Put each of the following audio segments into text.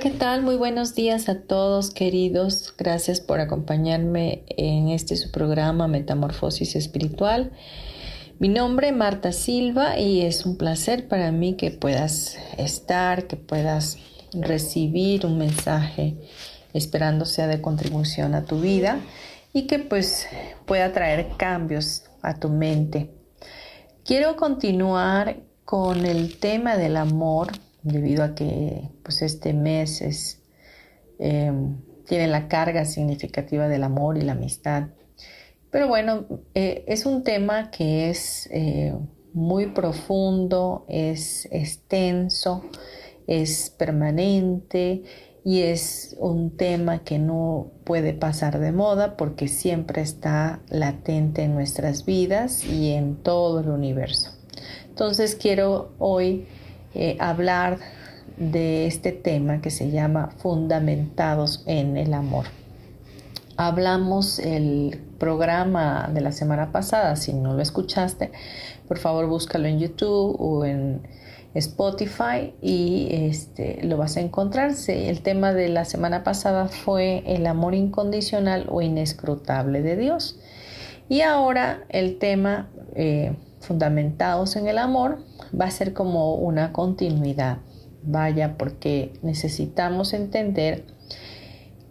¿Qué tal? Muy buenos días a todos queridos. Gracias por acompañarme en este su programa Metamorfosis Espiritual. Mi nombre es Marta Silva y es un placer para mí que puedas estar, que puedas recibir un mensaje esperando sea de contribución a tu vida y que pues pueda traer cambios a tu mente. Quiero continuar con el tema del amor debido a que pues este mes es, em, tiene la carga significativa del amor y la amistad. Pero bueno, eh, es un tema que es eh, muy profundo, es extenso, es permanente y es un tema que no puede pasar de moda porque siempre está latente en nuestras vidas y en todo el universo. Entonces quiero hoy eh, hablar de este tema que se llama Fundamentados en el Amor. Hablamos el programa de la semana pasada, si no lo escuchaste, por favor búscalo en YouTube o en Spotify y este, lo vas a encontrar. El tema de la semana pasada fue el amor incondicional o inescrutable de Dios. Y ahora el tema eh, fundamentados en el amor va a ser como una continuidad. Vaya, porque necesitamos entender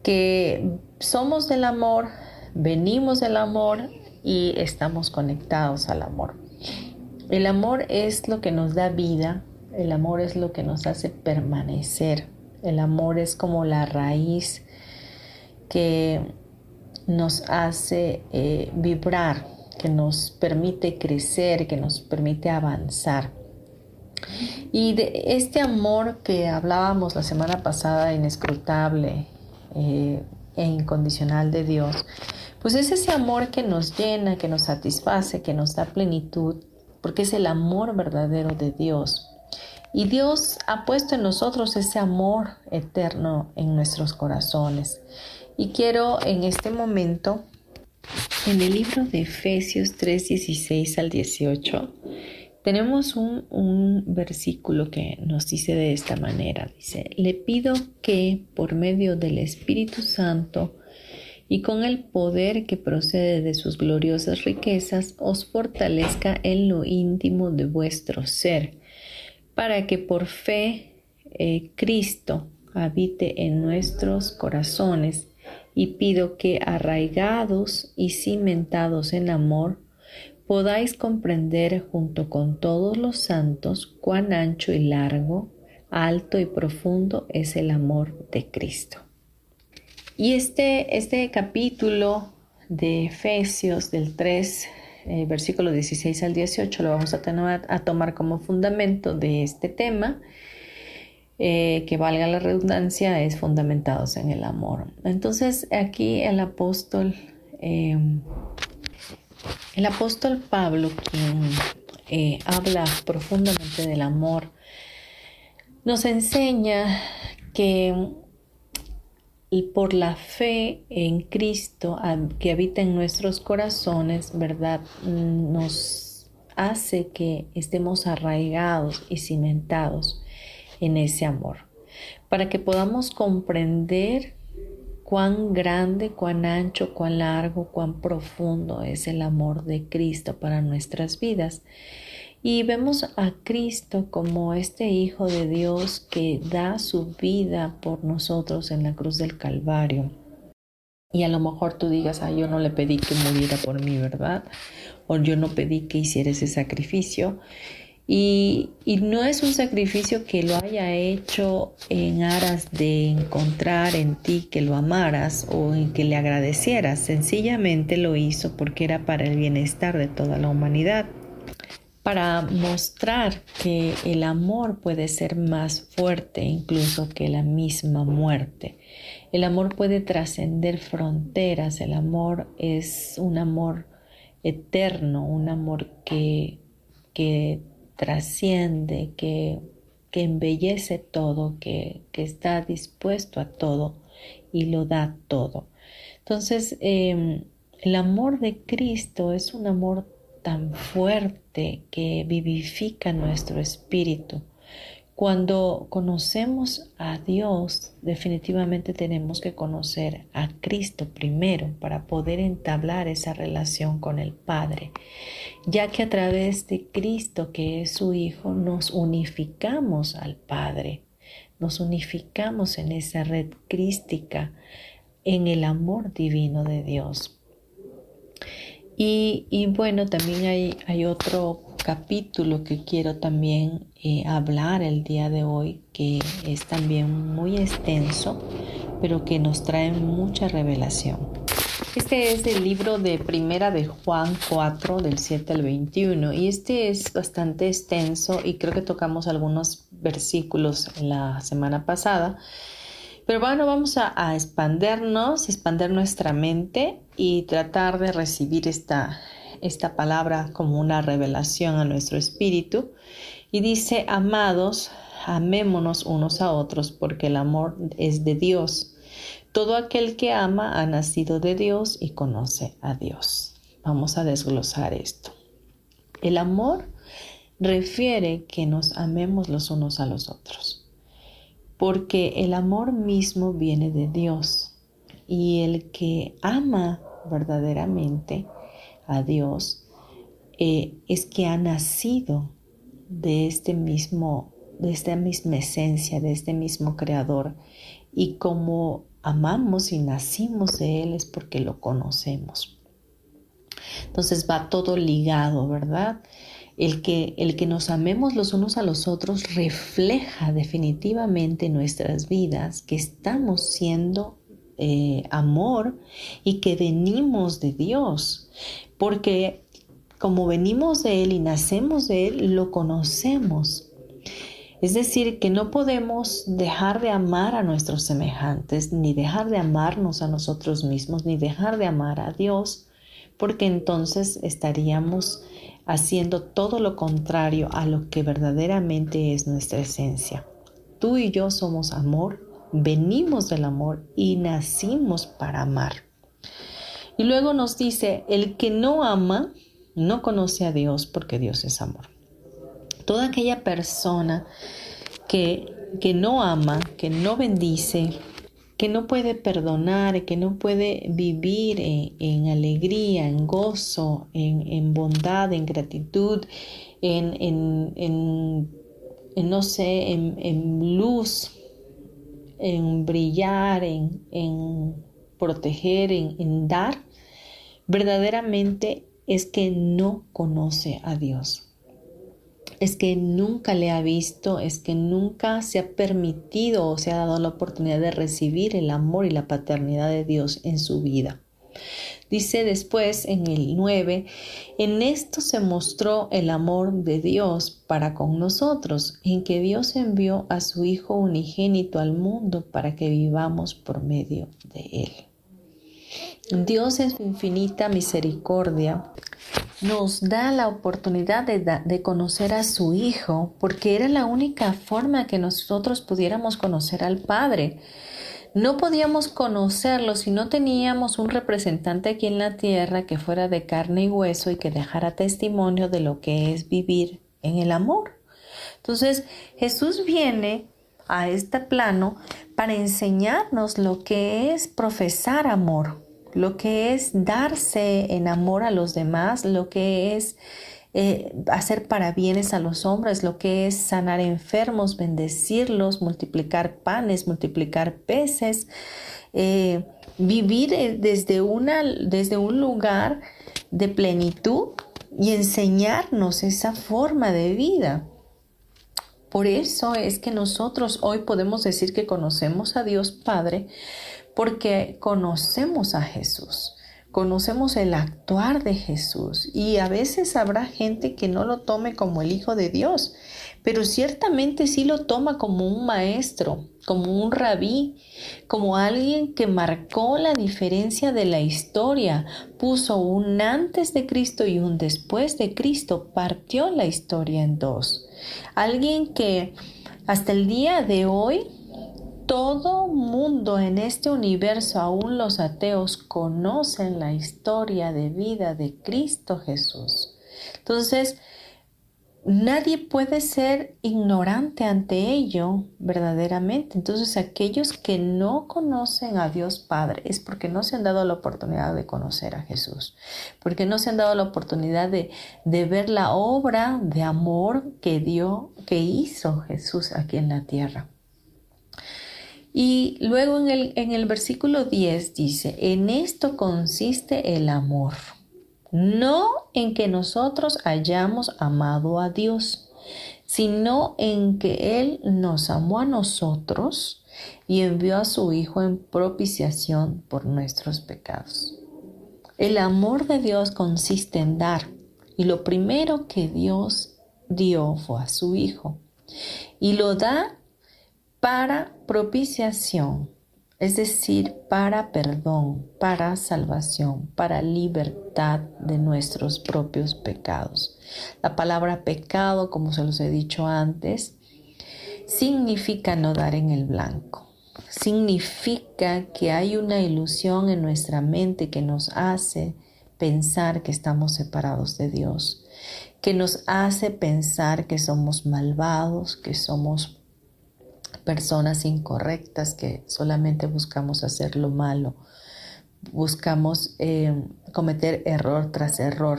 que somos del amor, venimos del amor y estamos conectados al amor. El amor es lo que nos da vida, el amor es lo que nos hace permanecer, el amor es como la raíz que nos hace eh, vibrar, que nos permite crecer, que nos permite avanzar. Y de este amor que hablábamos la semana pasada, inescrutable eh, e incondicional de Dios, pues es ese amor que nos llena, que nos satisface, que nos da plenitud, porque es el amor verdadero de Dios. Y Dios ha puesto en nosotros ese amor eterno en nuestros corazones. Y quiero en este momento, en el libro de Efesios 3, 16 al 18, tenemos un, versículo que nos dice de esta manera, dice, le pido que por medio del Espíritu Santo y con el poder que procede de sus gloriosas riquezas, os fortalezca en lo íntimo de vuestro ser, para que por fe eh, Cristo habite en nuestros corazones, y pido que arraigados y cimentados en amor, podáis comprender junto con todos los santos cuán ancho y largo, alto y profundo es el amor de Cristo. Y este, este capítulo de Efesios del 3, eh, versículo 16 al 18, lo vamos a, a tomar como fundamento de este tema. Eh, que valga la redundancia, es fundamentados en el amor. Entonces aquí el apóstol eh, el apóstol Pablo, quien eh, habla profundamente del amor, nos enseña que por la fe en Cristo que habita en nuestros corazones, ¿verdad? Nos hace que estemos arraigados y cimentados en ese amor, para que podamos comprender cuán grande, cuán ancho, cuán largo, cuán profundo es el amor de Cristo para nuestras vidas Y vemos a Cristo como este Hijo de Dios que da su vida por nosotros en la cruz del Calvario. Y a lo mejor tú digas, ah, yo no le pedí que muriera por mí, ¿verdad? O yo no pedí que hiciera ese sacrificio. Y, no es un sacrificio que lo haya hecho en aras de encontrar en ti que lo amaras o en que le agradecieras. Sencillamente lo hizo porque era para el bienestar de toda la humanidad para mostrar que el amor puede ser más fuerte incluso que la misma muerte. El amor puede trascender fronteras, el amor es un amor eterno, un amor que, que trasciende, que, que embellece todo, que, que, está dispuesto a todo y lo da todo. Entonces, em, el amor de Cristo es un amor tan fuerte que vivifica nuestro espíritu. Cuando conocemos a Dios, definitivamente tenemos que conocer a Cristo primero para poder entablar esa relación con el Padre, ya que a través de Cristo, que es su Hijo, nos unificamos al Padre, nos unificamos en esa red crística, en el amor divino de Dios. Y, bueno, también hay, hay, otro capítulo que quiero también eh, hablar el día de hoy, que es también muy extenso, pero que nos trae mucha revelación. Este es el libro de Primera de Juan 4, del 7 al 21, y este es bastante extenso y creo que tocamos algunos versículos la semana pasada. Pero bueno, vamos a, expandernos, expander nuestra mente y tratar de recibir esta, esta palabra como una revelación a nuestro espíritu. Y dice, amados, amémonos unos a otros porque el amor es de Dios. Todo aquel que ama ha nacido de Dios y conoce a Dios. Vamos a desglosar esto. El amor refiere que nos amemos los unos a los otros, porque el amor mismo viene de Dios y el que ama verdaderamente a Dios eh, es que ha nacido de este mismo, de esta misma esencia, de este mismo creador. Y como amamos y nacimos de Él es porque lo conocemos. Entonces va todo ligado, ¿verdad? El que, el que nos amemos los unos a los otros refleja definitivamente en nuestras vidas que estamos siendo eh, amor y que venimos de Dios, porque como venimos de Él y nacemos de Él, lo conocemos. Es decir, que no podemos dejar de amar a nuestros semejantes, ni dejar de amarnos a nosotros mismos, ni dejar de amar a Dios, porque entonces estaríamos haciendo todo lo contrario a lo que verdaderamente es nuestra esencia. Tú y yo somos amor venimos del amor y nacimos para amar. Y luego nos dice, el que no ama no conoce a Dios porque Dios es amor. Toda aquella persona que, que no ama, que no bendice, que no puede perdonar, que no puede vivir en, alegría, en gozo, en, bondad, en gratitud, en, en no sé, en, luz, en brillar, en, proteger, en, dar, verdaderamente es que no conoce a Dios. Es que nunca le ha visto, es que nunca se ha permitido o se ha dado la oportunidad de recibir el amor y la paternidad de Dios en su vida. Dice después en el 9, en esto se mostró el amor de Dios para con nosotros, en que Dios envió a su Hijo unigénito al mundo para que vivamos por medio de Él. Dios en su infinita misericordia nos da la oportunidad de, conocer a su Hijo porque era la única forma que nosotros pudiéramos conocer al Padre. No podíamos conocerlo si no teníamos un representante aquí en la tierra que fuera de carne y hueso y que dejara testimonio de lo que es vivir en el amor. Entonces Jesús viene a este plano para enseñarnos lo que es profesar amor, lo que es darse en amor a los demás, lo que es eh, hacer para bienes a los hombres, lo que es sanar enfermos, bendecirlos, multiplicar panes, multiplicar peces, eh, vivir eh, desde, una, desde un lugar de plenitud y enseñarnos esa forma de vida. Por eso es que nosotros hoy podemos decir que conocemos a Dios Padre porque conocemos a Jesús conocemos el actuar de Jesús y a veces habrá gente que no lo tome como el Hijo de Dios, pero ciertamente sí lo toma como un maestro, como un rabí, como alguien que marcó la diferencia de la historia, puso un antes de Cristo y un después de Cristo, partió la historia en dos. Alguien que hasta el día de hoy todo mundo en este universo, aún los ateos, conocen la historia de vida de Cristo Jesús. Entonces, nadie puede ser ignorante ante ello verdaderamente. Entonces, aquellos que no conocen a Dios Padre es porque no se han dado la oportunidad de conocer a Jesús, porque no se han dado la oportunidad de, de ver la obra de amor que dio, que hizo Jesús aquí en la tierra. Y luego en el, en el versículo 10 dice, en esto consiste el amor, no en que nosotros hayamos amado a Dios, sino en que Él nos amó a nosotros y envió a su Hijo en propiciación por nuestros pecados. El amor de Dios consiste en dar, y lo primero que Dios dio fue a su Hijo, y lo da para propiciación, es decir, para perdón, para salvación, para libertad de nuestros propios pecados. La palabra pecado, como se los he dicho antes, significa no dar en el blanco. Significa que hay una ilusión en nuestra mente que nos hace pensar que estamos separados de Dios, que nos hace pensar que somos malvados, que somos personas incorrectas que solamente buscamos hacer lo malo, buscamos eh, cometer error tras error.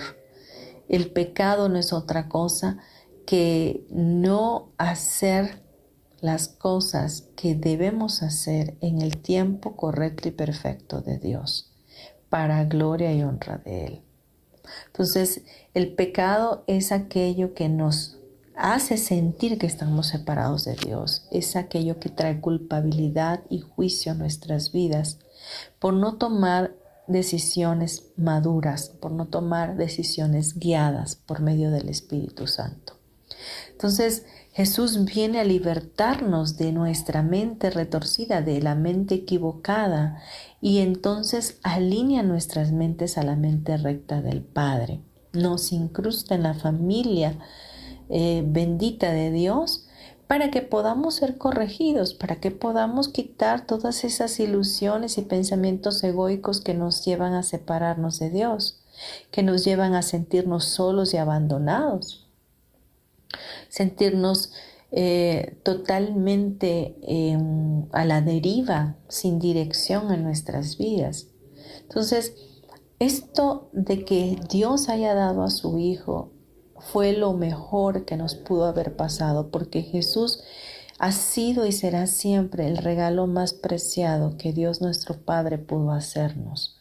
El pecado no es otra cosa que no hacer las cosas que debemos hacer en el tiempo correcto y perfecto de Dios, para gloria y honra de Él. Entonces, el pecado es aquello que nos hace sentir que estamos separados de Dios. Es aquello que trae culpabilidad y juicio a nuestras vidas por no tomar decisiones maduras, por no tomar decisiones guiadas por medio del Espíritu Santo. Entonces, Jesús viene a libertarnos de nuestra mente retorcida, de la mente equivocada, y entonces alinea nuestras mentes a la mente recta del Padre. Nos incrusta en la familia eh, bendita de Dios para que podamos ser corregidos, para que podamos quitar todas esas ilusiones y pensamientos egoicos que nos llevan a separarnos de Dios, que nos llevan a sentirnos solos y abandonados, sentirnos eh, totalmente em, a la deriva, sin dirección en nuestras vidas. Entonces, esto de que Dios haya dado a su Hijo fue lo mejor que nos pudo haber pasado, porque Jesús ha sido y será siempre el regalo más preciado que Dios nuestro Padre pudo hacernos,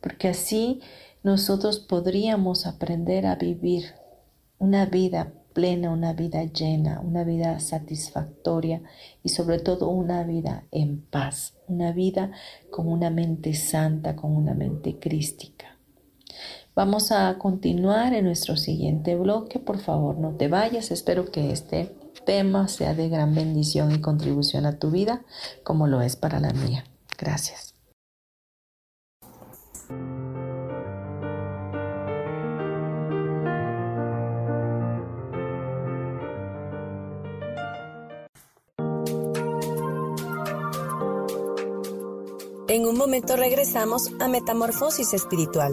porque así nosotros podríamos aprender a vivir una vida plena, una vida llena, una vida satisfactoria y sobre todo una vida en paz, una vida con una mente santa, con una mente crística. Vamos a continuar en nuestro siguiente bloque. Por favor, no te vayas. Espero que este tema sea de gran bendición y contribución a tu vida, como lo es para la mía. Gracias. En un momento regresamos a Metamorfosis Espiritual.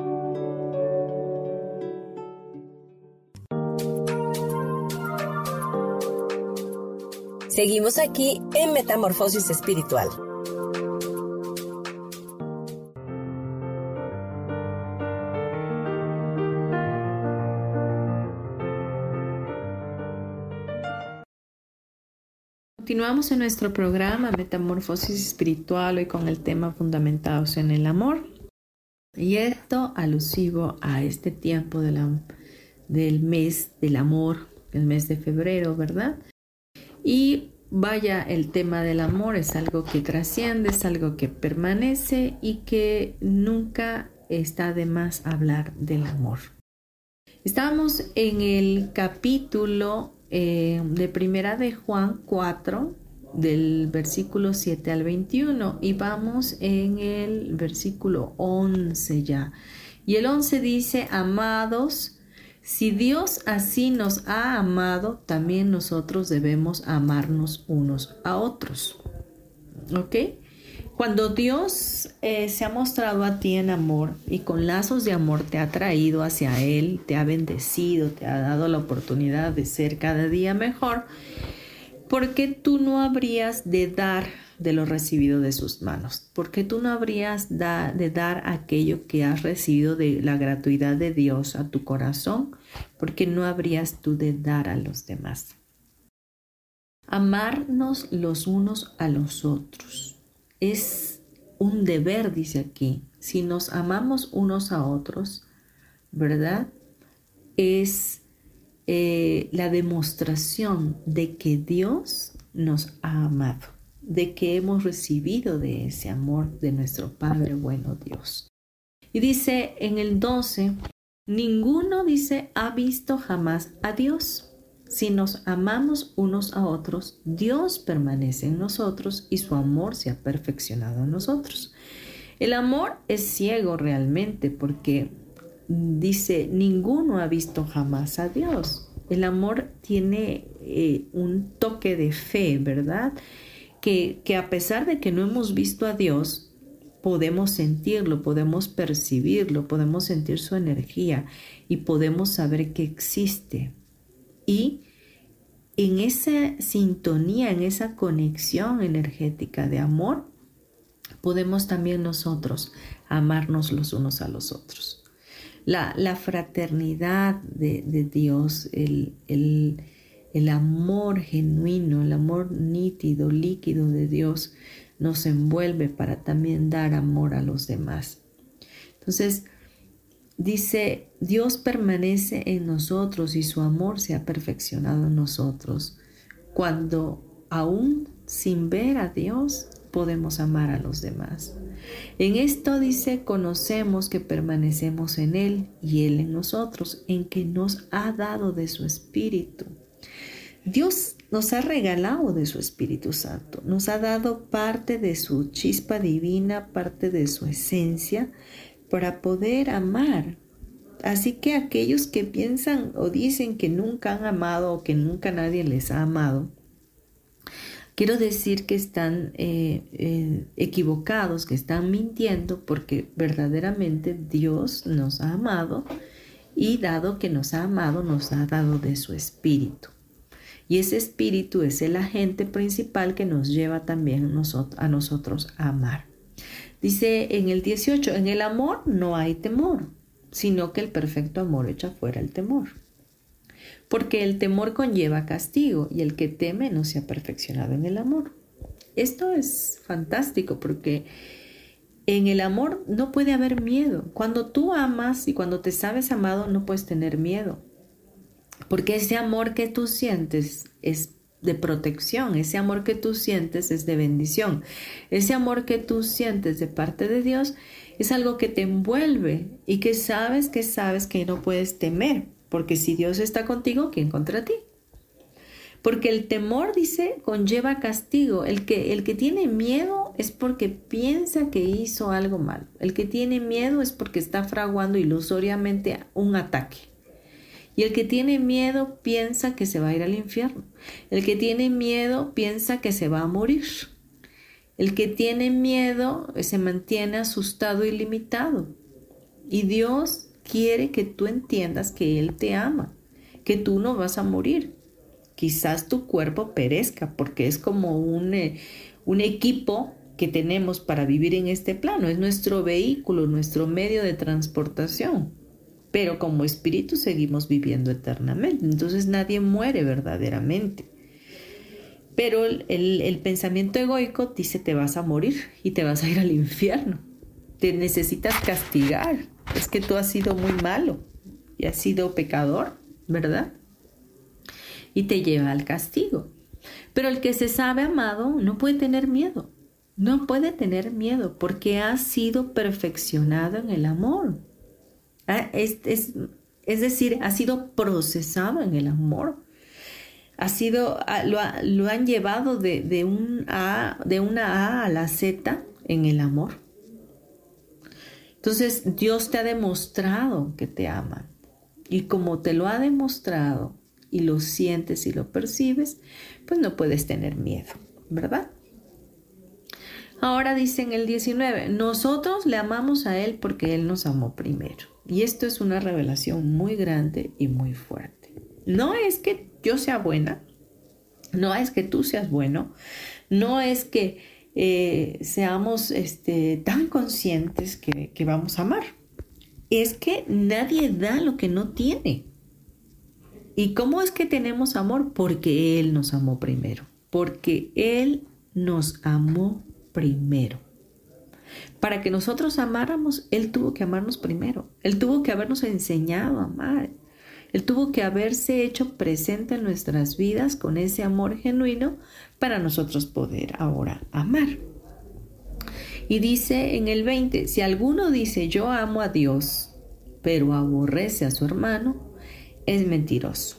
Seguimos aquí en Metamorfosis Espiritual. Continuamos en nuestro programa Metamorfosis Espiritual hoy con el tema Fundamentados en el Amor. Y esto alusivo a este tiempo del mes del amor, el mes de febrero, ¿verdad? Y vaya, el tema del amor es algo que trasciende, es algo que permanece y que nunca está de más hablar del amor. Estamos en el capítulo eh, de Primera de Juan 4, del versículo 7 al 21, y vamos en el versículo 11 ya. Y el 11 dice, amados, si Dios así nos ha amado, también nosotros debemos amarnos unos a otros. ¿Ok? Cuando Dios eh, se ha mostrado a ti en amor y con lazos de amor te ha traído hacia Él, te ha bendecido, te ha dado la oportunidad de ser cada día mejor, ¿por qué tú no habrías de dar de lo recibido de sus manos? ¿Por qué tú no habrías de dar aquello que has recibido de la gratuidad de Dios a tu corazón? ¿Por qué no habrías tú de dar a los demás? Amarnos los unos a los otros es un deber, dice aquí. Si nos amamos unos a otros, ¿verdad? Es eh, la demostración de que Dios nos ha amado, de que hemos recibido de ese amor de nuestro Padre bueno Dios. Y dice en el 12, ninguno dice ha visto jamás a Dios. Si nos amamos unos a otros, Dios permanece en nosotros y su amor se ha perfeccionado en nosotros. El amor es ciego realmente porque dice, ninguno ha visto jamás a Dios. El amor tiene eh, un toque de fe, ¿verdad? Que, que a pesar de que no hemos visto a Dios, podemos sentirlo, podemos percibirlo, podemos sentir su energía y podemos saber que existe y en esa sintonía, en esa conexión energética de amor, podemos también nosotros amarnos los unos a los otros. La, fraternidad de, Dios, el, el amor genuino, el amor nítido, líquido de Dios, nos envuelve para también dar amor a los demás. Entonces, Dice, Dios permanece en nosotros y su amor se ha perfeccionado en nosotros. Cuando aún sin ver a Dios podemos amar a los demás. En esto dice, conocemos que permanecemos en Él y Él en nosotros, en que nos ha dado de su Espíritu. Dios nos ha regalado de su Espíritu Santo, nos ha dado parte de su chispa divina, parte de su esencia, para poder amar. Así que aquellos que piensan o dicen que nunca han amado o que nunca nadie les ha amado, quiero decir que están eh, eh, equivocados, que están mintiendo, porque verdaderamente Dios nos ha amado y dado que nos ha amado, nos ha dado de su espíritu. Y ese espíritu es el agente principal que nos lleva también a nosotros a amar. Dice en el 18, en el amor no hay temor, sino que el perfecto amor echa fuera el temor. Porque el temor conlleva castigo y el que teme no se ha perfeccionado en el amor. Esto es fantástico porque en el amor no puede haber miedo. Cuando tú amas y cuando te sabes amado no puedes tener miedo. Porque ese amor que tú sientes es de protección, ese amor que tú sientes es de bendición, ese amor que tú sientes de parte de Dios es algo que te envuelve y que sabes que sabes que no puedes temer, porque si Dios está contigo, ¿quién contra ti? Porque el temor, dice, conlleva castigo. El que, el que tiene miedo es porque piensa que hizo algo mal. El que tiene miedo es porque está fraguando ilusoriamente un ataque. Y el que tiene miedo piensa que se va a ir al infierno. El que tiene miedo piensa que se va a morir. El que tiene miedo se mantiene asustado y limitado. Y Dios quiere que tú entiendas que Él te ama, que tú no vas a morir. Quizás tu cuerpo perezca porque es como un, eh, un equipo que tenemos para vivir en este plano. Es nuestro vehículo, nuestro medio de transportación pero como espíritu seguimos viviendo eternamente. Entonces nadie muere verdaderamente. Pero el, pensamiento egoico dice te vas a morir y te vas a ir al infierno. Te necesitas castigar. Es que tú has sido muy malo y has sido pecador, ¿verdad? Y te lleva al castigo. Pero el que se sabe amado no puede tener miedo. No puede tener miedo porque ha sido perfeccionado en el amor. Ah, es, decir, ha sido procesado en el amor. Ha sido, ah, lo, han llevado de, un a, de una A a la Z en el amor. Entonces Dios te ha demostrado que te ama. Y como te lo ha demostrado y lo sientes y lo percibes, pues no puedes tener miedo, ¿verdad? Ahora dice en el 19, nosotros le amamos a Él porque Él nos amó primero. Y esto es una revelación muy grande y muy fuerte. No es que yo sea buena, no es que tú seas bueno, no es que eh, seamos este, tan conscientes que, que vamos a amar. Es que nadie da lo que no tiene. ¿Y cómo es que tenemos amor? Porque Él nos amó primero. Porque Él nos amó primero. Para que nosotros amáramos, Él tuvo que amarnos primero. Él tuvo que habernos enseñado a amar. Él tuvo que haberse hecho presente en nuestras vidas con ese amor genuino para nosotros poder ahora amar. Y dice en el 20, si alguno dice yo amo a Dios, pero aborrece a su hermano, es mentiroso.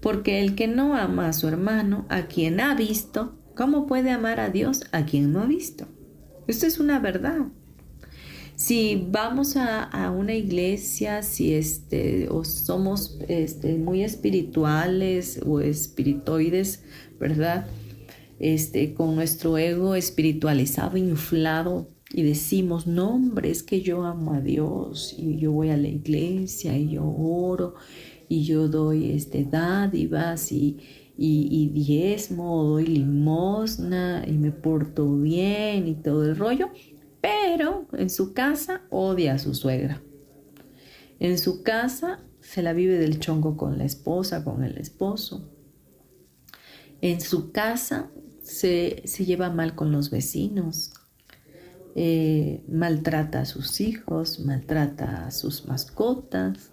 Porque el que no ama a su hermano, a quien ha visto, ¿cómo puede amar a Dios a quien no ha visto? Esto es una verdad. Si vamos a, una iglesia, si este, o somos este, muy espirituales o espiritoides, ¿verdad? Este, con nuestro ego espiritualizado, inflado, y decimos, no, hombre, es que yo amo a Dios y yo voy a la iglesia y yo oro y yo doy este, dádivas y, y, diezmo, doy limosna y me porto bien y todo el rollo, pero en su casa odia a su suegra. En su casa se la vive del chongo con la esposa, con el esposo. En su casa se, lleva mal con los vecinos, eh, maltrata a sus hijos, maltrata a sus mascotas,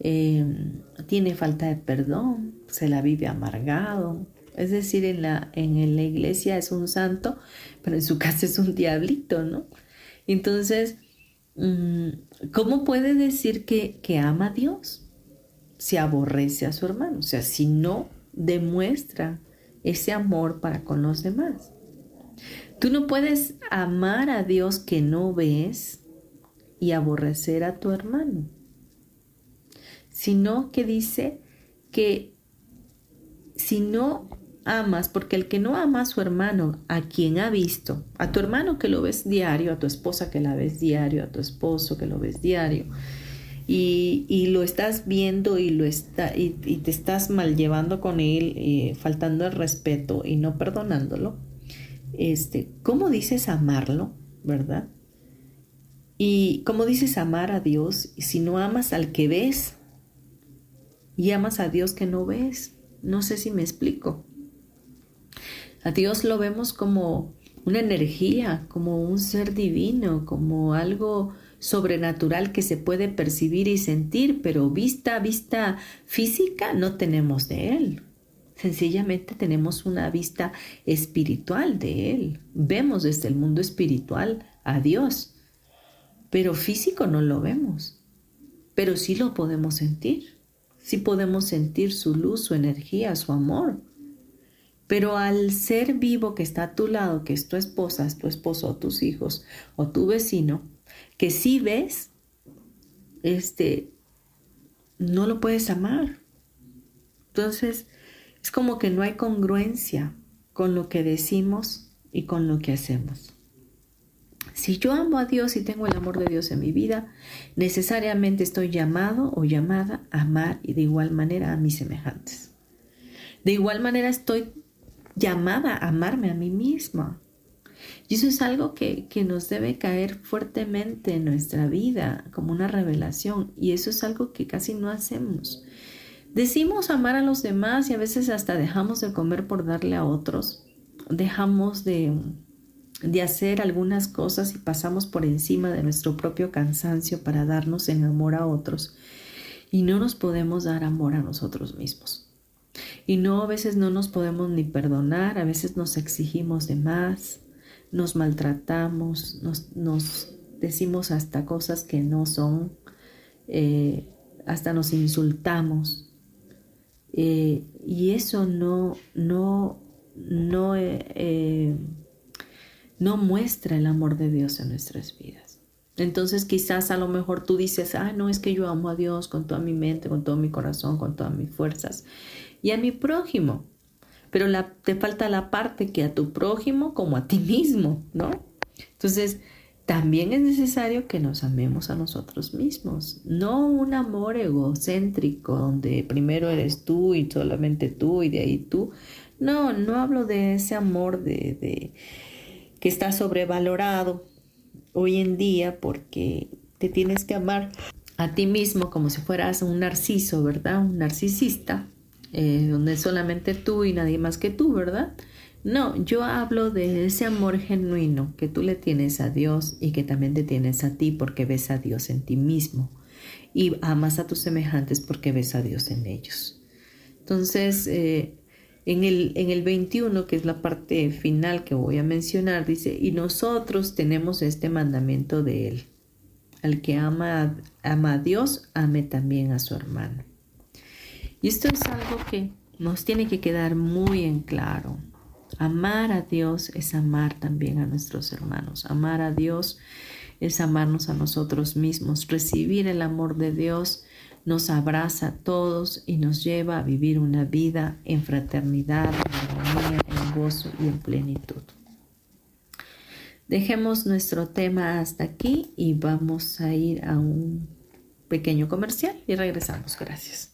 Em, tiene falta de perdón, se la vive amargado. Es decir, en la, en la iglesia es un santo, pero en su casa es un diablito, ¿no? Entonces, mm, ¿cómo puede decir que, que ama a Dios si aborrece a su hermano? O sea, si no demuestra ese amor para con los demás. Tú no puedes amar a Dios que no ves y aborrecer a tu hermano sino que dice que si no amas, porque el que no ama a su hermano, a quien ha visto, a tu hermano que lo ves diario, a tu esposa que la ves diario, a tu esposo que lo ves diario, y, lo estás viendo y, lo está, y, te estás mal llevando con él, eh, faltando el respeto y no perdonándolo, este, ¿cómo dices amarlo, verdad? Y cómo dices amar a Dios si no amas al que ves y amas a Dios que no ves. No sé si me explico. A Dios lo vemos como una energía, como un ser divino, como algo sobrenatural que se puede percibir y sentir, pero vista, vista física no tenemos de Él. Sencillamente tenemos una vista espiritual de Él. Vemos desde el mundo espiritual a Dios, pero físico no lo vemos, pero sí lo podemos sentir. Sí podemos sentir su luz, su energía, su amor. Pero al ser vivo que está a tu lado, que es tu esposa, es tu esposo, o tus hijos, o tu vecino, que si ves, este, no lo puedes amar. Entonces, es como que no hay congruencia con lo que decimos y con lo que hacemos. Si yo amo a Dios y tengo el amor de Dios en mi vida, necesariamente estoy llamado o llamada a amar y de igual manera a mis semejantes. De igual manera estoy llamada a amarme a mí misma. Y eso es algo que, nos debe caer fuertemente en nuestra vida como una revelación. Y eso es algo que casi no hacemos. Decimos amar a los demás y a veces hasta dejamos de comer por darle a otros. Dejamos de, de hacer algunas cosas y pasamos por encima de nuestro propio cansancio para darnos en amor a otros. Y no nos podemos dar amor a nosotros mismos. Y no, a veces no nos podemos ni perdonar, a veces nos exigimos de más, nos maltratamos, nos, decimos hasta cosas que no son, eh, hasta nos insultamos. Eh, y eso no, no, no, eh, no muestra el amor de Dios en nuestras vidas. Entonces quizás a lo mejor tú dices, ah, no es que yo amo a Dios con toda mi mente, con todo mi corazón, con todas mis fuerzas, y a mi prójimo pero te falta la parte que a tu prójimo como a ti mismo, ¿no? Entonces, también es necesario que nos amemos a nosotros mismos, no un amor egocéntrico donde primero eres tú y solamente tú y de ahí tú. No, no hablo de ese amor de, de que está sobrevalorado hoy en día porque te tienes que amar a ti mismo como si fueras un narciso, ¿verdad? Un narcisista eh, donde solamente tú y nadie más que tú, ¿verdad? No, yo hablo de ese amor genuino que tú le tienes a Dios y que también te tienes a ti porque ves a Dios en ti mismo y amas a tus semejantes porque ves a Dios en ellos. Entonces, eh, en, el, en el 21, que es la parte final que voy a mencionar, dice, y nosotros tenemos este mandamiento de Él. Al que ama, ama a Dios, ame también a su hermano. Y esto es algo que nos tiene que quedar muy en claro. Amar a Dios es amar también a nuestros hermanos. Amar a Dios es amarnos a nosotros mismos. Recibir el amor de Dios nos abraza a todos y nos lleva a vivir una vida en fraternidad, en armonía, en gozo y en plenitud. Dejemos nuestro tema hasta aquí y vamos a ir a un pequeño comercial y regresamos. Gracias.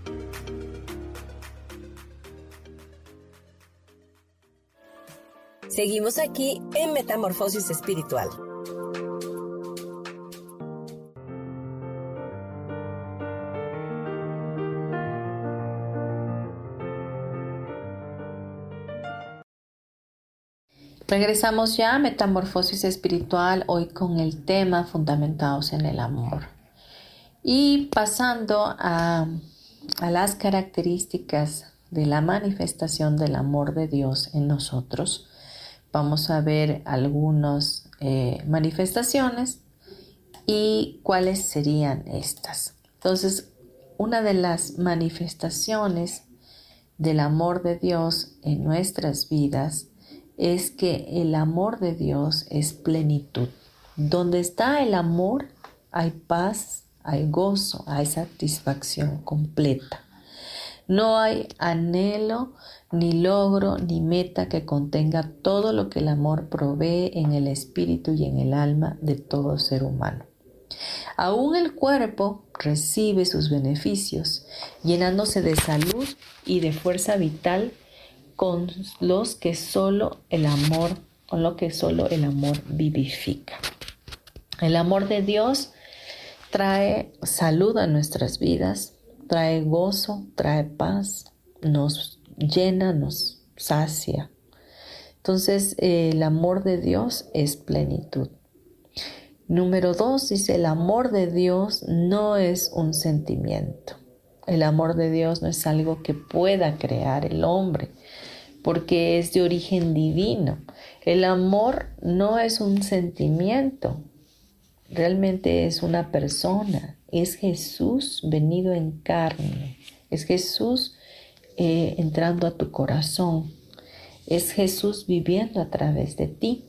Seguimos aquí en Metamorfosis Espiritual. Regresamos ya a Metamorfosis Espiritual, hoy con el tema Fundamentados en el Amor. Y pasando a, a las características de la manifestación del amor de Dios en nosotros, vamos a ver algunas eh, manifestaciones y cuáles serían estas. Entonces, una de las manifestaciones del amor de Dios en nuestras vidas es que el amor de Dios es plenitud. Donde está el amor hay paz, hay gozo, hay satisfacción completa. No hay anhelo, ni logro, ni meta que contenga todo lo que el amor provee en el espíritu y en el alma de todo ser humano. Aún el cuerpo recibe sus beneficios, llenándose de salud y de fuerza vital con los que solo el amor, con lo que solo el amor vivifica. El amor de Dios trae salud a nuestras vidas, trae gozo, trae paz, nos llena, nos sacia. Entonces, el amor de Dios es plenitud. Número dos dice, el amor de Dios no es un sentimiento. El amor de Dios no es algo que pueda crear el hombre, porque es de origen divino. El amor no es un sentimiento, realmente es una persona, es Jesús venido en carne, es Jesús eh, entrando a tu corazón, es Jesús viviendo a través de ti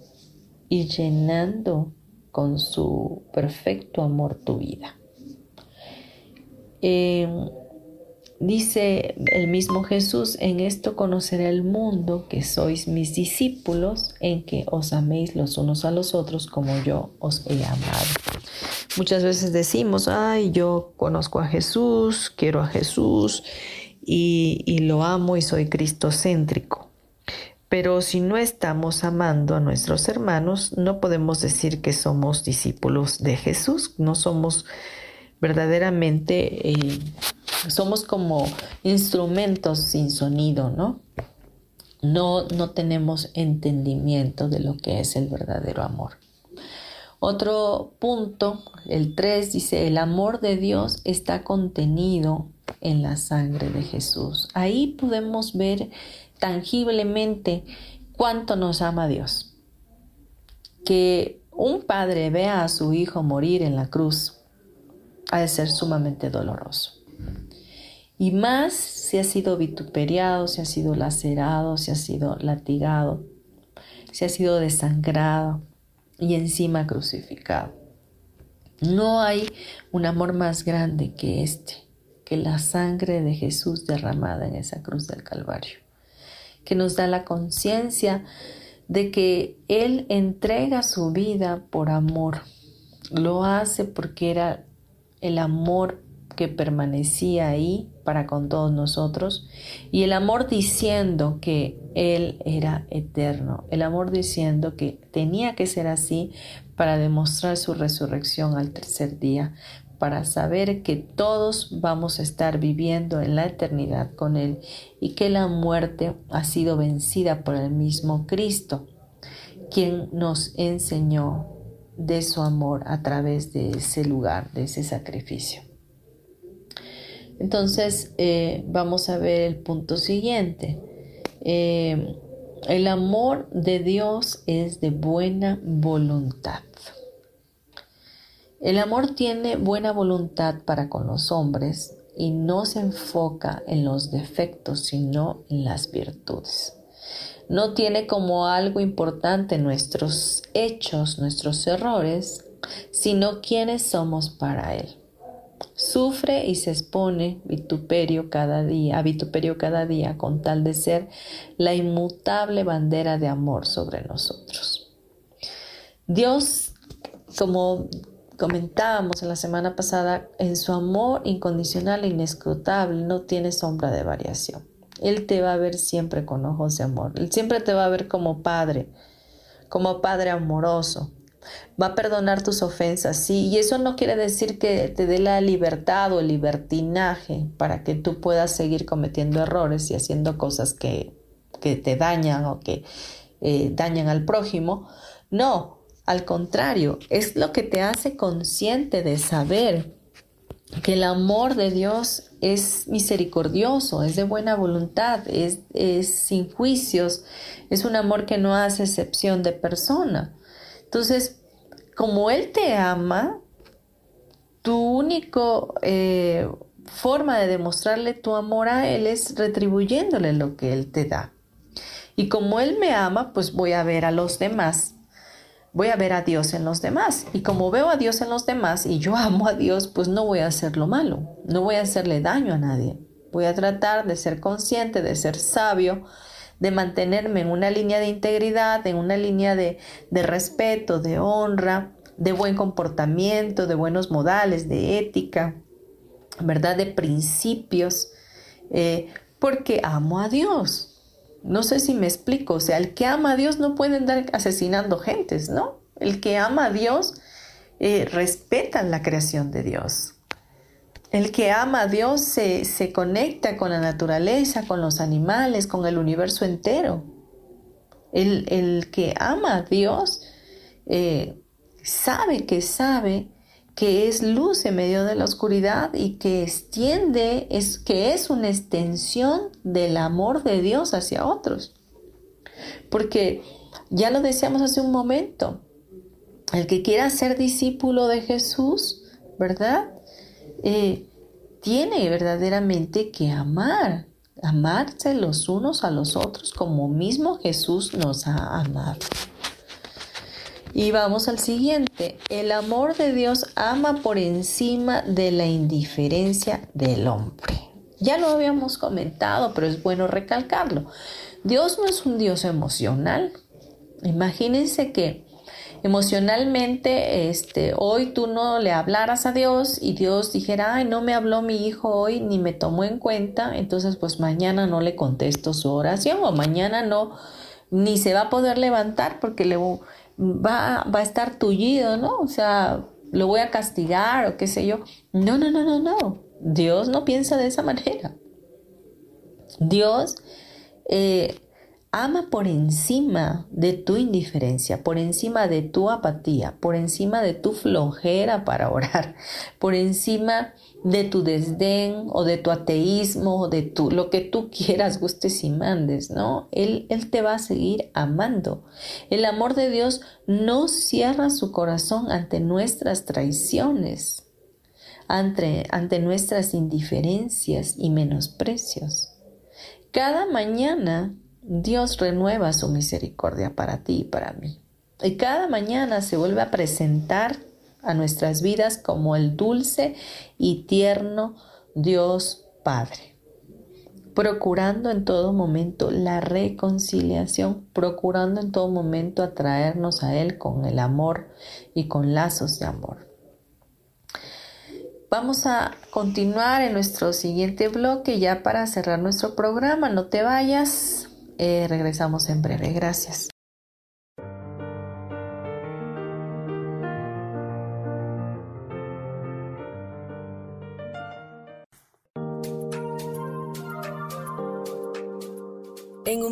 y llenando con su perfecto amor tu vida. Eh, dice el mismo Jesús, en esto conoceré el mundo, que sois mis discípulos, en que os améis los unos a los otros como yo os he amado. Muchas veces decimos, ay, yo conozco a Jesús, quiero a Jesús y, lo amo y soy cristocéntrico. Pero si no estamos amando a nuestros hermanos, no podemos decir que somos discípulos de Jesús, no somos verdaderamente, eh, somos como instrumentos sin sonido, ¿no? No, no tenemos entendimiento de lo que es el verdadero amor. Otro punto, el 3, dice, el amor de Dios está contenido en la sangre de Jesús. Ahí podemos ver tangiblemente cuánto nos ama Dios. Que un padre vea a su hijo morir en la cruz ha de ser sumamente doloroso. Y más si ha sido vituperiado, si ha sido lacerado, si ha sido latigado, si ha sido desangrado y encima crucificado. No hay un amor más grande que este, que la sangre de Jesús derramada en esa cruz del Calvario, que nos da la conciencia de que Él entrega su vida por amor. Lo hace porque era el amor que permanecía ahí para con todos nosotros. Y el amor diciendo que Él era eterno, el amor diciendo que tenía que ser así para demostrar su resurrección al tercer día, para saber que todos vamos a estar viviendo en la eternidad con Él y que la muerte ha sido vencida por el mismo Cristo, quien nos enseñó de su amor a través de ese lugar, de ese sacrificio. Entonces, eh, vamos a ver el punto siguiente. Eh, el amor de Dios es de buena voluntad. El amor tiene buena voluntad para con los hombres y no se enfoca en los defectos, sino en las virtudes. No tiene como algo importante nuestros hechos, nuestros errores, sino quienes somos para Él. Sufre y se expone vituperio cada día, a vituperio cada día con tal de ser la inmutable bandera de amor sobre nosotros. Dios, como comentábamos en la semana pasada, en su amor incondicional e inescrutable no tiene sombra de variación. Él te va a ver siempre con ojos de amor. Él siempre te va a ver como padre, como padre amoroso, va a perdonar tus ofensas, sí, y eso no quiere decir que te dé la libertad o el libertinaje para que tú puedas seguir cometiendo errores y haciendo cosas que, te dañan o que eh, dañan al prójimo. No, al contrario, es lo que te hace consciente de saber que el amor de Dios es misericordioso, es de buena voluntad, es, es sin juicios, es un amor que no hace excepción de persona. Entonces, como Él te ama, tu único eh, forma de demostrarle tu amor a Él es retribuyéndole lo que Él te da. Y como Él me ama, pues voy a ver a los demás. Voy a ver a Dios en los demás. Y como veo a Dios en los demás y yo amo a Dios, pues no voy a hacer lo malo. No voy a hacerle daño a nadie. Voy a tratar de ser consciente, de ser sabio de mantenerme en una línea de integridad, en una línea de, respeto, de honra, de buen comportamiento, de buenos modales, de ética, ¿verdad? De principios, eh, porque amo a Dios. No sé si me explico, o sea, el que ama a Dios no puede andar asesinando gentes, ¿no? El que ama a Dios eh, respeta la creación de Dios. El que ama a Dios se, conecta con la naturaleza, con los animales, con el universo entero. El, que ama a Dios eh, sabe que sabe que es luz en medio de la oscuridad y que extiende, es, que es una extensión del amor de Dios hacia otros. Porque ya lo decíamos hace un momento, el que quiera ser discípulo de Jesús, ¿verdad? Eh, tiene verdaderamente que amar, amarse los unos a los otros como mismo Jesús nos ha amado. Y vamos al siguiente. El amor de Dios ama por encima de la indiferencia del hombre. Ya lo habíamos comentado, pero es bueno recalcarlo. Dios no es un Dios emocional. Imagínense que emocionalmente, este, hoy tú no le hablaras a Dios y Dios dijera, ay, no me habló mi hijo hoy ni me tomó en cuenta, entonces pues mañana no le contesto su oración o mañana no, ni se va a poder levantar porque le va, va a estar tullido, ¿no? O sea, lo voy a castigar o qué sé yo. No, no, no, no, no. Dios no piensa de esa manera. Dios eh, ama por encima de tu indiferencia, por encima de tu apatía, por encima de tu flojera para orar, por encima de tu desdén o de tu ateísmo o de tu, lo que tú quieras, gustes y mandes, ¿no? Él, él te va a seguir amando. El amor de Dios no cierra su corazón ante nuestras traiciones, ante, ante nuestras indiferencias y menosprecios. Cada mañana Dios renueva su misericordia para ti y para mí. Y cada mañana se vuelve a presentar a nuestras vidas como el dulce y tierno Dios Padre, procurando en todo momento la reconciliación, procurando en todo momento atraernos a Él con el amor y con lazos de amor. Vamos a continuar en nuestro siguiente bloque ya para cerrar nuestro programa. No te vayas, eh, regresamos en breve. Gracias.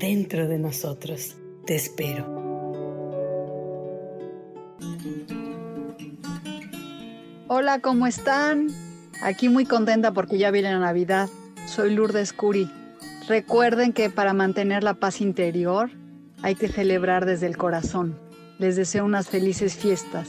dentro de nosotros. Te espero. Hola, ¿cómo están? Aquí muy contenta porque ya viene la Navidad. Soy Lourdes Curi. Recuerden que para mantener la paz interior hay que celebrar desde el corazón. Les deseo unas felices fiestas.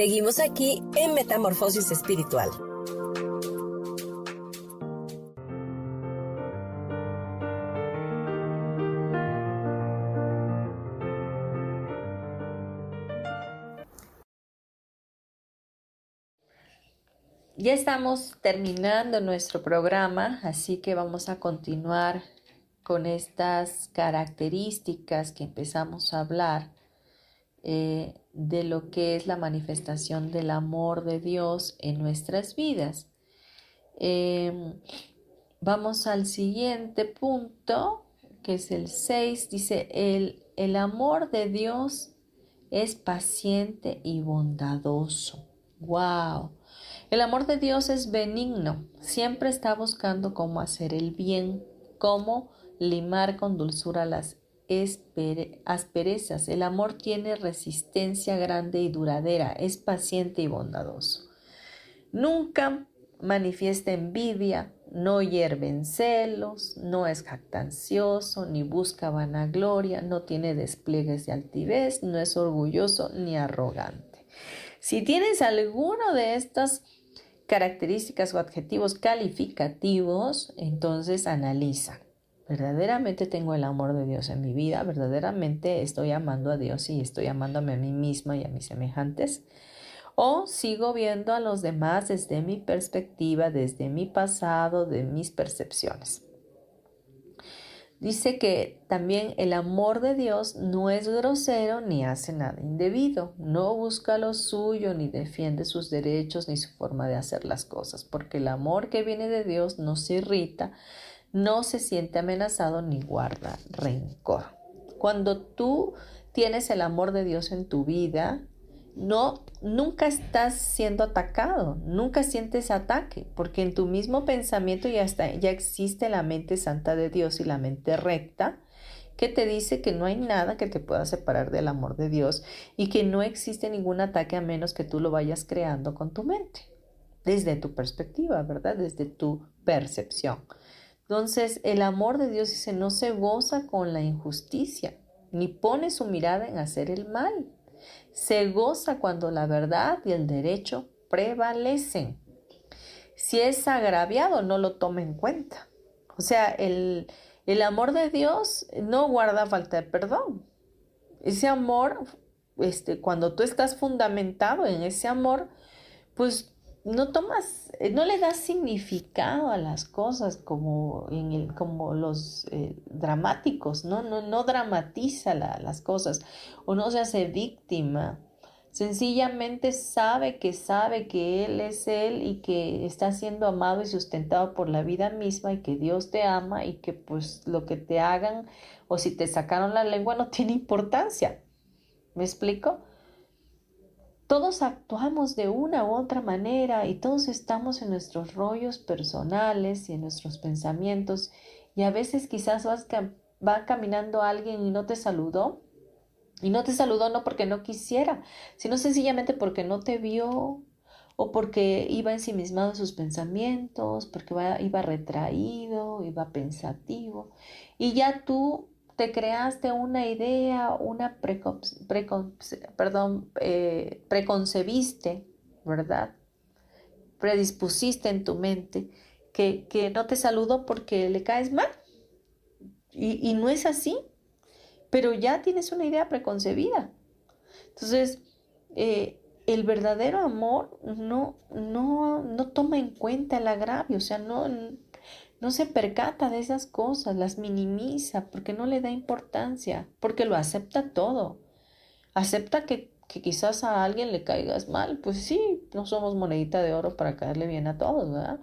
Seguimos aquí en Metamorfosis Espiritual. Ya estamos terminando nuestro programa, así que vamos a continuar con estas características que empezamos a hablar eh, de lo que es la manifestación del amor de Dios en nuestras vidas. Em, vamos al siguiente punto, que es el 6. Dice, el, el amor de Dios es paciente y bondadoso. ¡Wow! El amor de Dios es benigno, siempre está buscando cómo hacer el bien, cómo limar con dulzura las asperezas. El amor tiene resistencia grande y duradera, es paciente y bondadoso. Nunca manifiesta envidia, no hierve en celos, no es jactancioso, ni busca vanagloria, no tiene despliegues de altivez, no es orgulloso ni arrogante. Si tienes alguno de estas características o adjetivos calificativos, entonces analiza. ¿Verdaderamente tengo el amor de Dios en mi vida? ¿Verdaderamente estoy amando a Dios y estoy amándome a mí misma y a mis semejantes? ¿O sigo viendo a los demás desde mi perspectiva, desde mi pasado, de mis percepciones? Dice que también el amor de Dios no es grosero ni hace nada indebido, no busca lo suyo ni defiende sus derechos ni su forma de hacer las cosas, porque el amor que viene de Dios no se irrita, no se siente amenazado ni guarda rencor. Cuando tú tienes el amor de Dios en tu vida, no, nunca estás siendo atacado, nunca sientes ataque, porque en tu mismo pensamiento ya, está, ya existe la mente santa de Dios y la mente recta, que te dice que no hay nada que te pueda separar del amor de Dios y que no existe ningún ataque a menos que tú lo vayas creando con tu mente, desde tu perspectiva, ¿verdad? Desde tu percepción. Entonces, el amor de Dios dice, no se goza con la injusticia, ni pone su mirada en hacer el mal se goza cuando la verdad y el derecho prevalecen. Si es agraviado, no lo toma en cuenta. O sea, el, el amor de Dios no guarda falta de perdón. Ese amor, este, cuando tú estás fundamentado en ese amor, pues no tomas, eh, no le das significado a las cosas como, en el, como los eh, dramáticos, ¿no? No, no dramatiza las cosas o no se hace víctima. Sencillamente sabe que sabe que Él es Él y que está siendo amado y sustentado por la vida misma y que Dios te ama y que pues lo que te hagan o si te sacaron la lengua no tiene importancia. ¿Me explico? Todos actuamos de una u otra manera y todos estamos en nuestros rollos personales y en nuestros pensamientos y a veces quizás vas va caminando alguien y no te saludó y no te saludó no porque no quisiera, sino sencillamente porque no te vio o porque iba ensimismado en sus pensamientos, porque iba retraído, iba pensativo, y ya tú te creaste una idea, una perdón, eh, preconcebiste, ¿verdad? Predispusiste en tu mente que, no te saludó porque le caes mal. Y, no es así, pero ya tienes una idea preconcebida. Entonces, eh, el verdadero amor no, no, no toma en cuenta el agravio, o sea, no, no se percata de esas cosas, las minimiza porque no le da importancia, porque lo acepta todo. Acepta que, quizás a alguien le caigas mal, pues sí, no somos monedita de oro para caerle bien a todos, ¿verdad?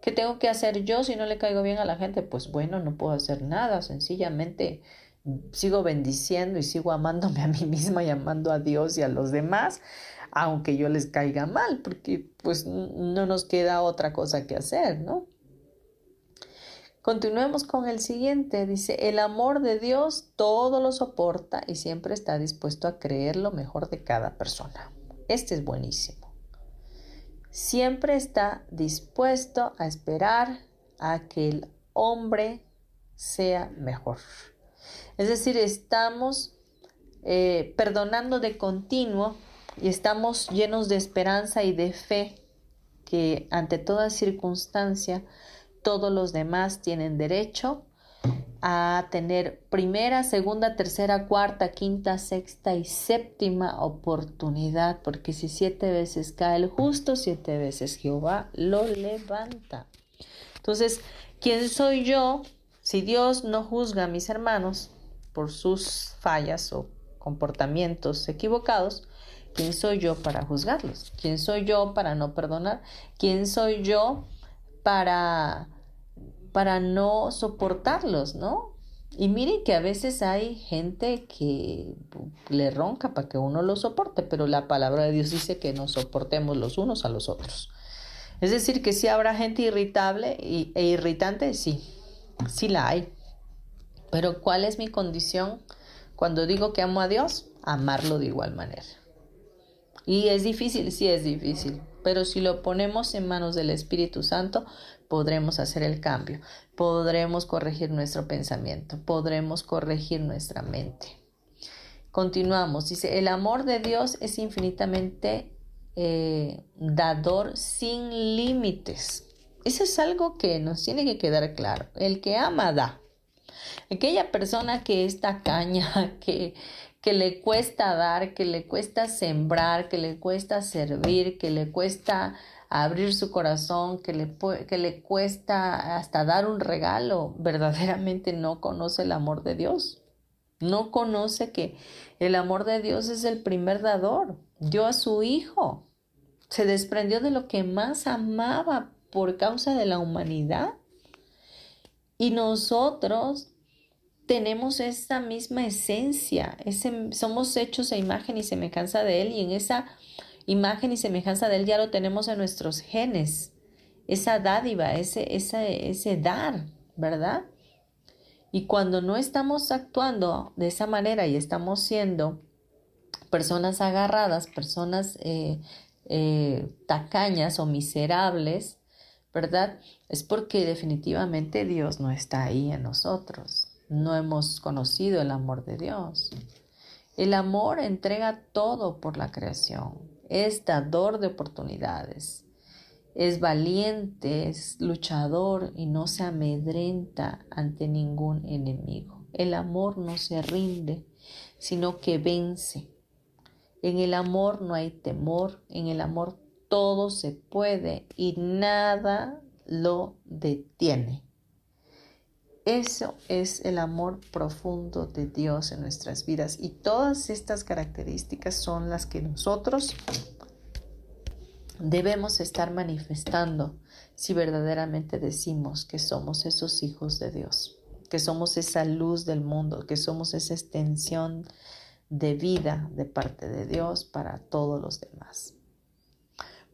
¿Qué tengo que hacer yo si no le caigo bien a la gente? Pues bueno, no puedo hacer nada, sencillamente sigo bendiciendo y sigo amándome a mí misma y amando a Dios y a los demás, aunque yo les caiga mal, porque pues no nos queda otra cosa que hacer, ¿no? Continuemos con el siguiente. Dice, el amor de Dios todo lo soporta y siempre está dispuesto a creer lo mejor de cada persona. Este es buenísimo. Siempre está dispuesto a esperar a que el hombre sea mejor. Es decir, estamos eh, perdonando de continuo y estamos llenos de esperanza y de fe que ante toda circunstancia todos los demás tienen derecho a tener primera, segunda, tercera, cuarta, quinta, sexta y séptima oportunidad, porque si siete veces cae el justo, siete veces Jehová lo levanta. Entonces, ¿quién soy yo si Dios no juzga a mis hermanos por sus fallas o comportamientos equivocados? ¿Quién soy yo para juzgarlos? ¿Quién soy yo para no perdonar? ¿Quién soy yo para para no soportarlos, ¿no? Y miren que a veces hay gente que le ronca para que uno lo soporte, pero la palabra de Dios dice que nos soportemos los unos a los otros. Es decir, que si habrá gente irritable e irritante, sí, sí la hay. Pero ¿cuál es mi condición cuando digo que amo a Dios? Amarlo de igual manera. Y es difícil, sí es difícil, pero si lo ponemos en manos del Espíritu Santo, podremos hacer el cambio, podremos corregir nuestro pensamiento, podremos corregir nuestra mente. Continuamos, dice, el amor de Dios es infinitamente eh, dador sin límites. Eso es algo que nos tiene que quedar claro. El que ama da. Aquella persona que es que, que le cuesta dar, que le cuesta sembrar, que le cuesta servir, que le cuesta abrir su corazón, que le, que le cuesta hasta dar un regalo, verdaderamente no conoce el amor de Dios. No conoce que el amor de Dios es el primer dador. Dio a su hijo. Se desprendió de lo que más amaba por causa de la humanidad. Y nosotros tenemos esa misma esencia, ese, somos hechos a imagen y semejanza de Él y en esa imagen y semejanza de Él ya lo tenemos en nuestros genes, esa dádiva, ese, ese, ese dar, ¿verdad? Y cuando no estamos actuando de esa manera y estamos siendo personas agarradas, personas eh, eh, tacañas o miserables, ¿verdad? Es porque definitivamente Dios no está ahí en nosotros. No hemos conocido el amor de Dios. El amor entrega todo por la creación es dador de oportunidades, es valiente, es luchador y no se amedrenta ante ningún enemigo. El amor no se rinde, sino que vence. En el amor no hay temor, en el amor todo se puede y nada lo detiene. Eso es el amor profundo de Dios en nuestras vidas y todas estas características son las que nosotros debemos estar manifestando si verdaderamente decimos que somos esos hijos de Dios, que somos esa luz del mundo, que somos esa extensión de vida de parte de Dios para todos los demás.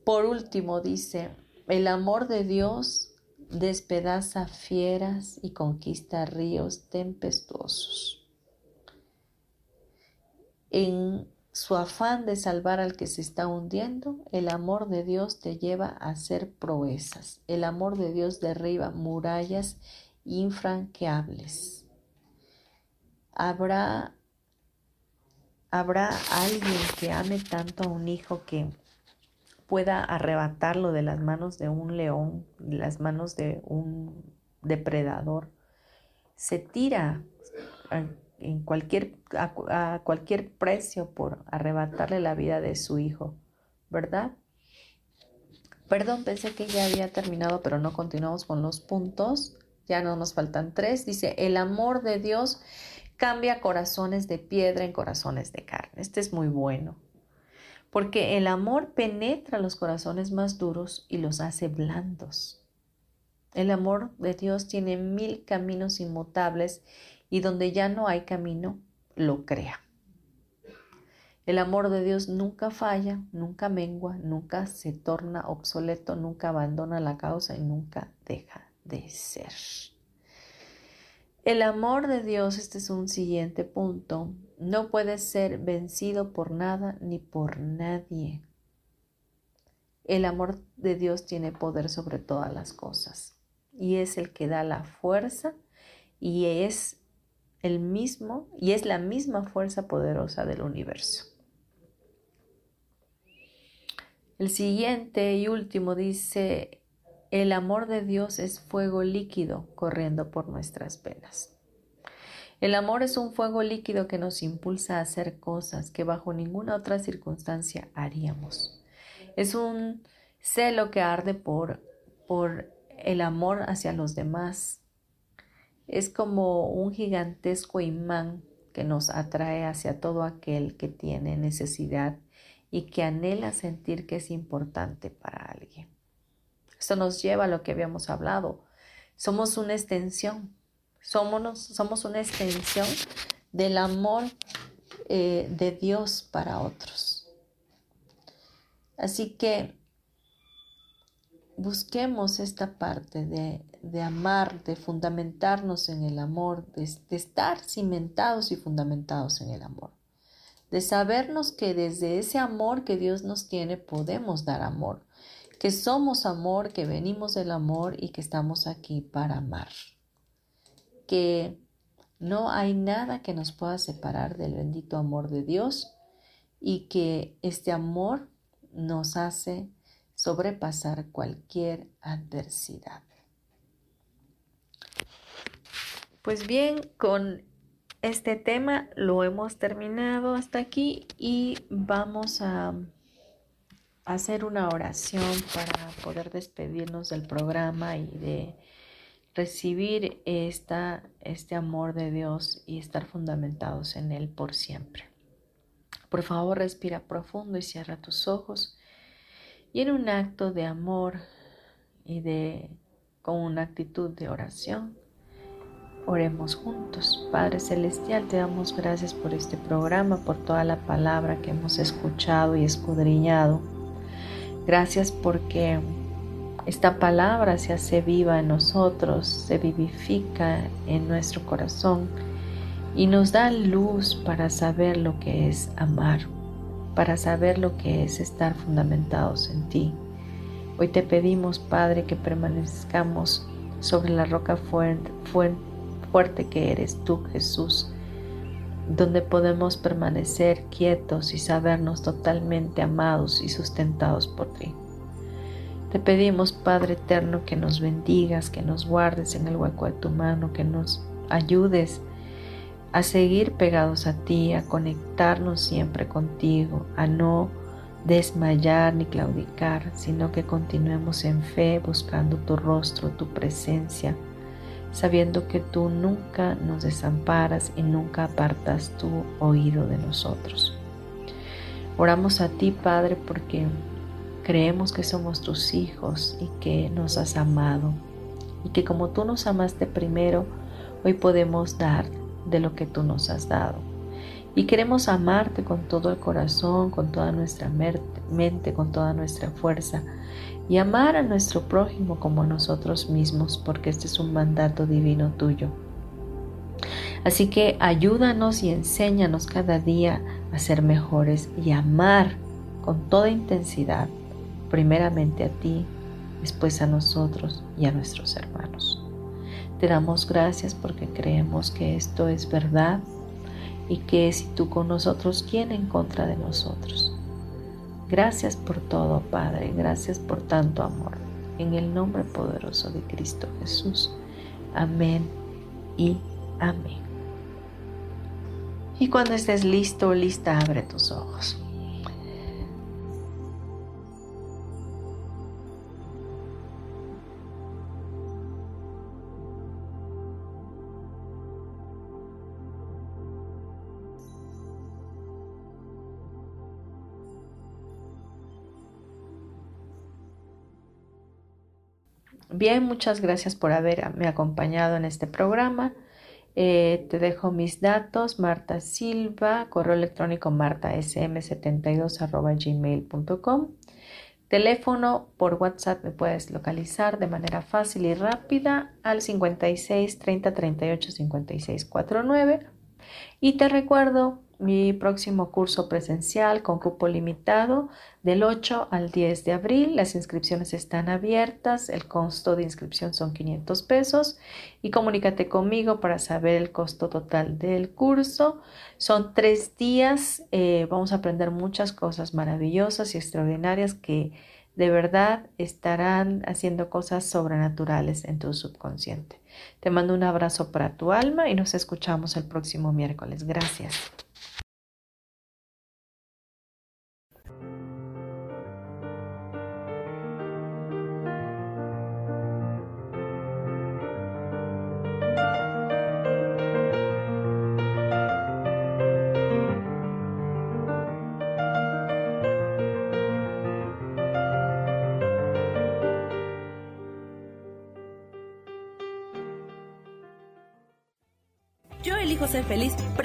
Por último, dice, el amor de Dios despedaza fieras y conquista ríos tempestuosos. En su afán de salvar al que se está hundiendo, el amor de Dios te lleva a hacer proezas. El amor de Dios derriba murallas infranqueables. Habrá, habrá alguien que ame tanto a un hijo que pueda arrebatarlo de las manos de un león, de las manos de un depredador. Se tira en cualquier, a, cualquier precio por arrebatarle la vida de su hijo, ¿verdad? Perdón, pensé que ya había terminado, pero no continuamos con los puntos. Ya no nos faltan tres. Dice, el amor de Dios cambia corazones de piedra en corazones de carne. Este es muy bueno. Porque el amor penetra los corazones más duros y los hace blandos. El amor de Dios tiene mil caminos inmutables y donde ya no hay camino, lo crea. El amor de Dios nunca falla, nunca mengua, nunca se torna obsoleto, nunca abandona la causa y nunca deja de ser. El amor de Dios, este es un siguiente punto, no puede ser vencido por nada ni por nadie. El amor de Dios tiene poder sobre todas las cosas y es el que da la fuerza y es el mismo y es la misma fuerza poderosa del universo. El siguiente y último dice, el amor de Dios es fuego líquido corriendo por nuestras venas. El amor es un fuego líquido que nos impulsa a hacer cosas que bajo ninguna otra circunstancia haríamos. Es un celo que arde por, por el amor hacia los demás, es como un gigantesco imán que nos atrae hacia todo aquel que tiene necesidad y que anhela sentir que es importante para alguien. Esto nos lleva a lo que habíamos hablado. Somos una extensión, somos, somos una extensión del amor eh, de Dios para otros. Así que busquemos esta parte de, amar, de fundamentarnos en el amor, de, de estar cimentados y fundamentados en el amor, de sabernos que desde ese amor que Dios nos tiene podemos dar amor, que somos amor, que venimos del amor y que estamos aquí para amar, que no hay nada que nos pueda separar del bendito amor de Dios y que este amor nos hace sobrepasar cualquier adversidad. Pues bien, con este tema lo hemos terminado hasta aquí y vamos a hacer una oración para poder despedirnos del programa y de recibir esta, este amor de Dios y estar fundamentados en Él por siempre. Por favor, respira profundo y cierra tus ojos y en un acto de amor y de con una actitud de oración, oremos juntos. Padre Celestial, te damos gracias por este programa, por toda la palabra que hemos escuchado y escudriñado. Gracias porque esta palabra se hace viva en nosotros, se vivifica en nuestro corazón y nos da luz para saber lo que es amar para saber lo que es estar fundamentados en ti. Hoy te pedimos, Padre, que permanezcamos sobre la roca fuerte que eres tú, Jesús, donde podemos permanecer quietos y sabernos totalmente amados y sustentados por ti. Te pedimos, Padre eterno, que nos bendigas, que nos guardes en el hueco de tu mano, que nos ayudes a seguir pegados a ti, a conectarnos siempre contigo, a no desmayar ni claudicar, sino que continuemos en fe buscando tu rostro, tu presencia, sabiendo que tú nunca nos desamparas y nunca apartas tu oído de nosotros. Oramos a ti, Padre, porque creemos que somos tus hijos y que nos has amado y que como tú nos amaste primero, hoy podemos dar de lo que tú nos has dado. Y queremos amarte con todo el corazón, con toda nuestra mente, con toda nuestra fuerza y amar a nuestro prójimo como nosotros mismos, porque este es un mandato divino tuyo. Así que ayúdanos y enséñanos cada día a ser mejores y amar con toda intensidad, primeramente a ti, después a nosotros y a nuestros hermanos. Te damos gracias porque creemos que esto es verdad y que si tú con nosotros, ¿quién en contra de nosotros? Gracias por todo, Padre, gracias por tanto amor. En el nombre poderoso de Cristo Jesús. Amén y amén. Y cuando estés listo, lista, abre tus ojos. Bien, muchas gracias por haberme acompañado en este programa. Eh, te dejo mis datos, Marta Silva, correo electrónico martasm72 Teléfono por WhatsApp me puedes localizar de manera fácil y rápida al 56 30 38 56 49. Y te recuerdo mi próximo curso presencial con cupo limitado del 8 al 10 de abril. Las inscripciones están abiertas, el costo de inscripción son 500 pesos y comunícate conmigo para saber el costo total del curso. Son tres días, eh, vamos a aprender muchas cosas maravillosas y extraordinarias que de verdad estarán haciendo cosas sobrenaturales en tu subconsciente. Te mando un abrazo para tu alma y nos escuchamos el próximo miércoles. Gracias.